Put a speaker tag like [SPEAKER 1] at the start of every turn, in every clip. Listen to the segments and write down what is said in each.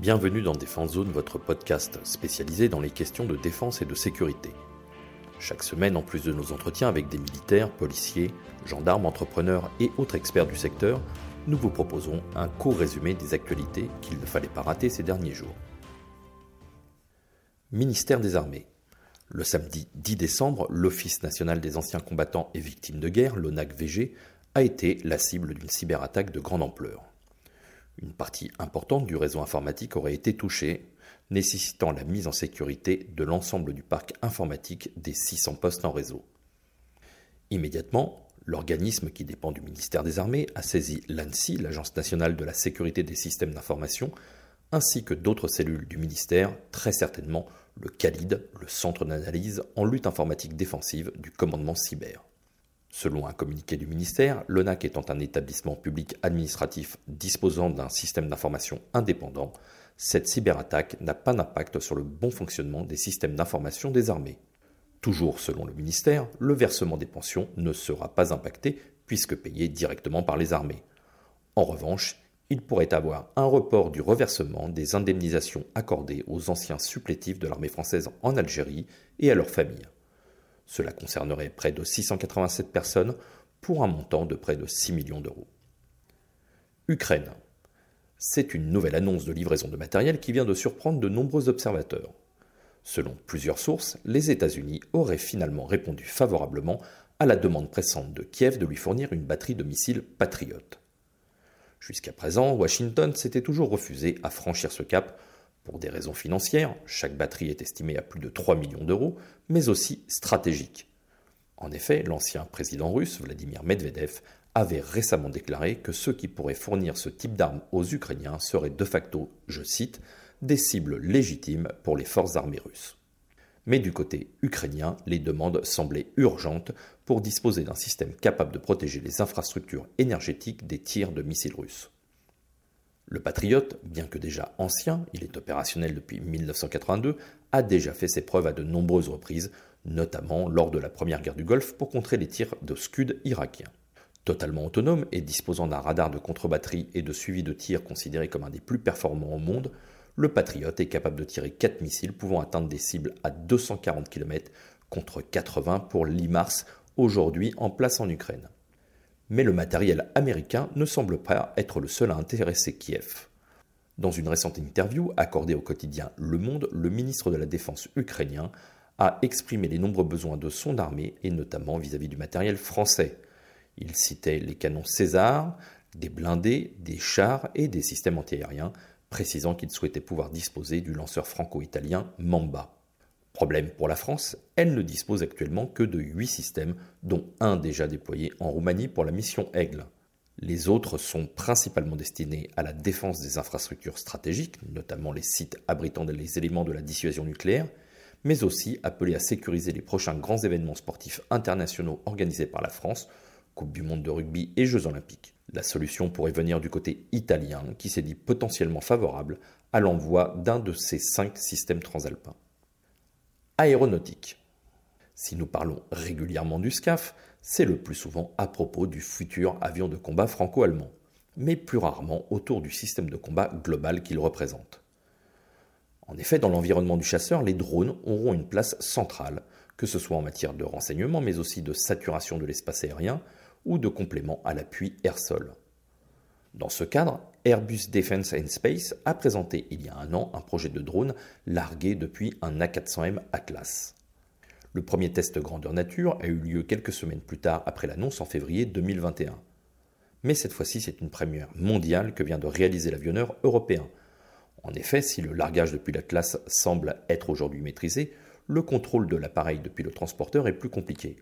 [SPEAKER 1] Bienvenue dans Défense Zone, votre podcast spécialisé dans les questions de défense et de sécurité. Chaque semaine, en plus de nos entretiens avec des militaires, policiers, gendarmes, entrepreneurs et autres experts du secteur, nous vous proposons un court résumé des actualités qu'il ne fallait pas rater ces derniers jours. Ministère des Armées. Le samedi 10 décembre, l'Office national des anciens combattants et victimes de guerre, l'ONAC-VG, a été la cible d'une cyberattaque de grande ampleur. Une partie importante du réseau informatique aurait été touchée, nécessitant la mise en sécurité de l'ensemble du parc informatique des 600 postes en réseau. Immédiatement, l'organisme qui dépend du ministère des Armées a saisi l'ANSI, l'Agence nationale de la sécurité des systèmes d'information, ainsi que d'autres cellules du ministère, très certainement le CALID, le Centre d'analyse en lutte informatique défensive du commandement cyber. Selon un communiqué du ministère, l'ONAC étant un établissement public administratif disposant d'un système d'information indépendant, cette cyberattaque n'a pas d'impact sur le bon fonctionnement des systèmes d'information des armées. Toujours selon le ministère, le versement des pensions ne sera pas impacté puisque payé directement par les armées. En revanche, il pourrait avoir un report du reversement des indemnisations accordées aux anciens supplétifs de l'armée française en Algérie et à leurs familles. Cela concernerait près de 687 personnes pour un montant de près de 6 millions d'euros. Ukraine. C'est une nouvelle annonce de livraison de matériel qui vient de surprendre de nombreux observateurs. Selon plusieurs sources, les États-Unis auraient finalement répondu favorablement à la demande pressante de Kiev de lui fournir une batterie de missiles Patriot. Jusqu'à présent, Washington s'était toujours refusé à franchir ce cap pour des raisons financières, chaque batterie est estimée à plus de 3 millions d'euros, mais aussi stratégiques. En effet, l'ancien président russe, Vladimir Medvedev, avait récemment déclaré que ceux qui pourraient fournir ce type d'armes aux Ukrainiens seraient de facto, je cite, des cibles légitimes pour les forces armées russes. Mais du côté ukrainien, les demandes semblaient urgentes pour disposer d'un système capable de protéger les infrastructures énergétiques des tirs de missiles russes. Le Patriot, bien que déjà ancien, il est opérationnel depuis 1982, a déjà fait ses preuves à de nombreuses reprises, notamment lors de la première guerre du Golfe pour contrer les tirs de Scud irakiens. Totalement autonome et disposant d'un radar de contre-batterie et de suivi de tir considéré comme un des plus performants au monde, le Patriot est capable de tirer 4 missiles pouvant atteindre des cibles à 240 km contre 80 pour l'IMARS aujourd'hui en place en Ukraine. Mais le matériel américain ne semble pas être le seul à intéresser Kiev. Dans une récente interview accordée au quotidien Le Monde, le ministre de la Défense ukrainien a exprimé les nombreux besoins de son armée et notamment vis-à-vis -vis du matériel français. Il citait les canons César, des blindés, des chars et des systèmes antiaériens, précisant qu'il souhaitait pouvoir disposer du lanceur franco-italien Mamba. Problème pour la France, elle ne dispose actuellement que de 8 systèmes, dont un déjà déployé en Roumanie pour la mission Aigle. Les autres sont principalement destinés à la défense des infrastructures stratégiques, notamment les sites abritant les éléments de la dissuasion nucléaire, mais aussi appelés à sécuriser les prochains grands événements sportifs internationaux organisés par la France, Coupe du Monde de rugby et Jeux olympiques. La solution pourrait venir du côté italien, qui s'est dit potentiellement favorable à l'envoi d'un de ces cinq systèmes transalpins. Aéronautique. Si nous parlons régulièrement du SCAF, c'est le plus souvent à propos du futur avion de combat franco-allemand, mais plus rarement autour du système de combat global qu'il représente. En effet, dans l'environnement du chasseur, les drones auront une place centrale, que ce soit en matière de renseignement, mais aussi de saturation de l'espace aérien, ou de complément à l'appui air-sol. Dans ce cadre, Airbus Defence and Space a présenté il y a un an un projet de drone largué depuis un A400M Atlas. Le premier test grandeur nature a eu lieu quelques semaines plus tard après l'annonce en février 2021. Mais cette fois-ci, c'est une première mondiale que vient de réaliser l'avionneur européen. En effet, si le largage depuis l'Atlas semble être aujourd'hui maîtrisé, le contrôle de l'appareil depuis le transporteur est plus compliqué.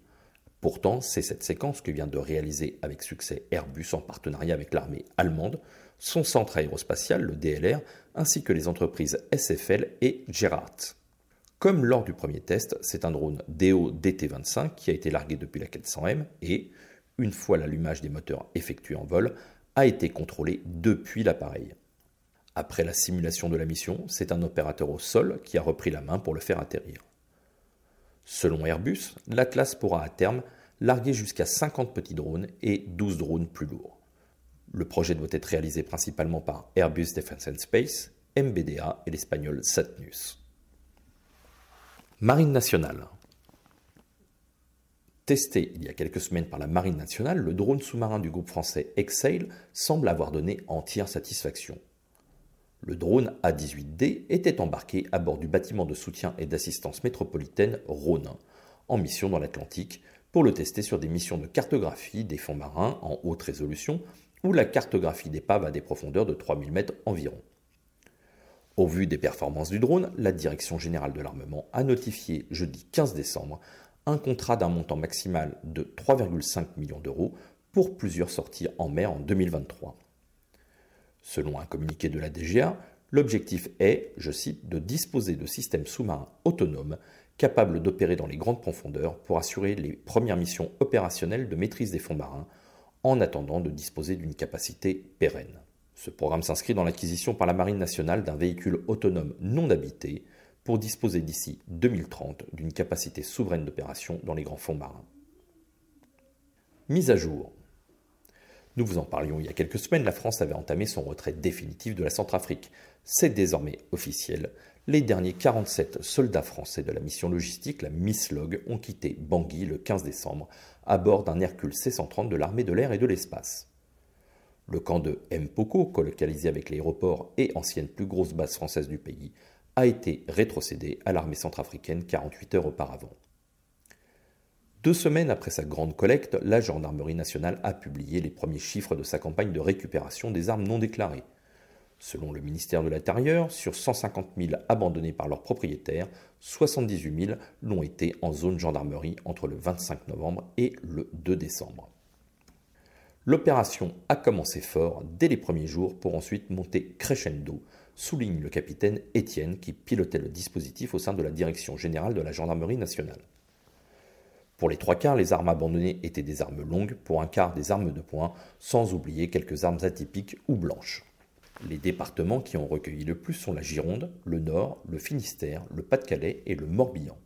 [SPEAKER 1] Pourtant, c'est cette séquence que vient de réaliser avec succès Airbus en partenariat avec l'armée allemande, son centre aérospatial, le DLR, ainsi que les entreprises SFL et Gerhardt. Comme lors du premier test, c'est un drone DO DT-25 qui a été largué depuis la 400M et, une fois l'allumage des moteurs effectué en vol, a été contrôlé depuis l'appareil. Après la simulation de la mission, c'est un opérateur au sol qui a repris la main pour le faire atterrir. Selon Airbus, l'Atlas pourra à terme larguer jusqu'à 50 petits drones et 12 drones plus lourds. Le projet doit être réalisé principalement par Airbus Defence and Space MBDA et l'espagnol Satnus. Marine nationale. Testé il y a quelques semaines par la Marine nationale, le drone sous-marin du groupe français Exail semble avoir donné entière satisfaction. Le drone A-18D était embarqué à bord du bâtiment de soutien et d'assistance métropolitaine Rhône, en mission dans l'Atlantique, pour le tester sur des missions de cartographie des fonds marins en haute résolution ou la cartographie d'épaves à des profondeurs de 3000 mètres environ. Au vu des performances du drone, la Direction générale de l'armement a notifié jeudi 15 décembre un contrat d'un montant maximal de 3,5 millions d'euros pour plusieurs sorties en mer en 2023. Selon un communiqué de la DGA, l'objectif est, je cite, de disposer de systèmes sous-marins autonomes capables d'opérer dans les grandes profondeurs pour assurer les premières missions opérationnelles de maîtrise des fonds marins en attendant de disposer d'une capacité pérenne. Ce programme s'inscrit dans l'acquisition par la Marine nationale d'un véhicule autonome non habité pour disposer d'ici 2030 d'une capacité souveraine d'opération dans les grands fonds marins. Mise à jour. Nous vous en parlions il y a quelques semaines, la France avait entamé son retrait définitif de la Centrafrique. C'est désormais officiel. Les derniers 47 soldats français de la mission logistique, la MISLOG, ont quitté Bangui le 15 décembre à bord d'un Hercule C-130 de l'armée de l'air et de l'espace. Le camp de Mpoko, colocalisé avec l'aéroport et ancienne plus grosse base française du pays, a été rétrocédé à l'armée centrafricaine 48 heures auparavant. Deux semaines après sa grande collecte, la Gendarmerie nationale a publié les premiers chiffres de sa campagne de récupération des armes non déclarées. Selon le ministère de l'Intérieur, sur 150 000 abandonnés par leurs propriétaires, 78 000 l'ont été en zone gendarmerie entre le 25 novembre et le 2 décembre. L'opération a commencé fort dès les premiers jours pour ensuite monter crescendo, souligne le capitaine Étienne qui pilotait le dispositif au sein de la Direction générale de la Gendarmerie nationale. Pour les trois quarts, les armes abandonnées étaient des armes longues, pour un quart des armes de poing, sans oublier quelques armes atypiques ou blanches. Les départements qui ont recueilli le plus sont la Gironde, le Nord, le Finistère, le Pas-de-Calais et le Morbihan.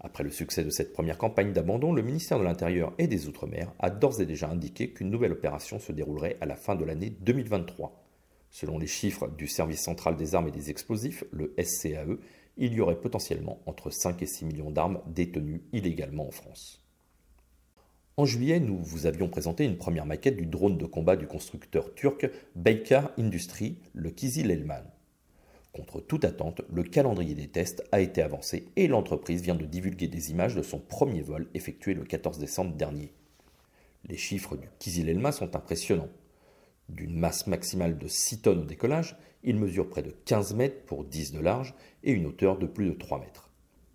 [SPEAKER 1] Après le succès de cette première campagne d'abandon, le ministère de l'Intérieur et des Outre-mer a d'ores et déjà indiqué qu'une nouvelle opération se déroulerait à la fin de l'année 2023. Selon les chiffres du Service central des armes et des explosifs, le SCAE, il y aurait potentiellement entre 5 et 6 millions d'armes détenues illégalement en France. En juillet, nous vous avions présenté une première maquette du drone de combat du constructeur turc Baykar Industry, le Kizil Elman. Contre toute attente, le calendrier des tests a été avancé et l'entreprise vient de divulguer des images de son premier vol effectué le 14 décembre dernier. Les chiffres du Kizil Elma sont impressionnants. D'une masse maximale de 6 tonnes au décollage, il mesure près de 15 mètres pour 10 de large et une hauteur de plus de 3 mètres.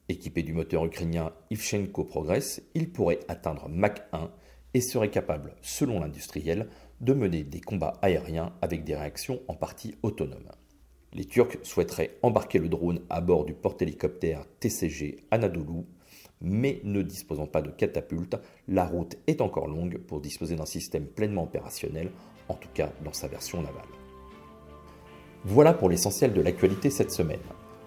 [SPEAKER 1] Équipé du moteur ukrainien Ivchenko Progress, il pourrait atteindre Mach 1 et serait capable, selon l'industriel, de mener des combats aériens avec des réactions en partie autonomes. Les Turcs souhaiteraient embarquer le drone à bord du porte-hélicoptère TCG Anadolu, mais ne disposant pas de catapulte, la route est encore longue pour disposer d'un système pleinement opérationnel en tout cas dans sa version navale. Voilà pour l'essentiel de l'actualité cette semaine.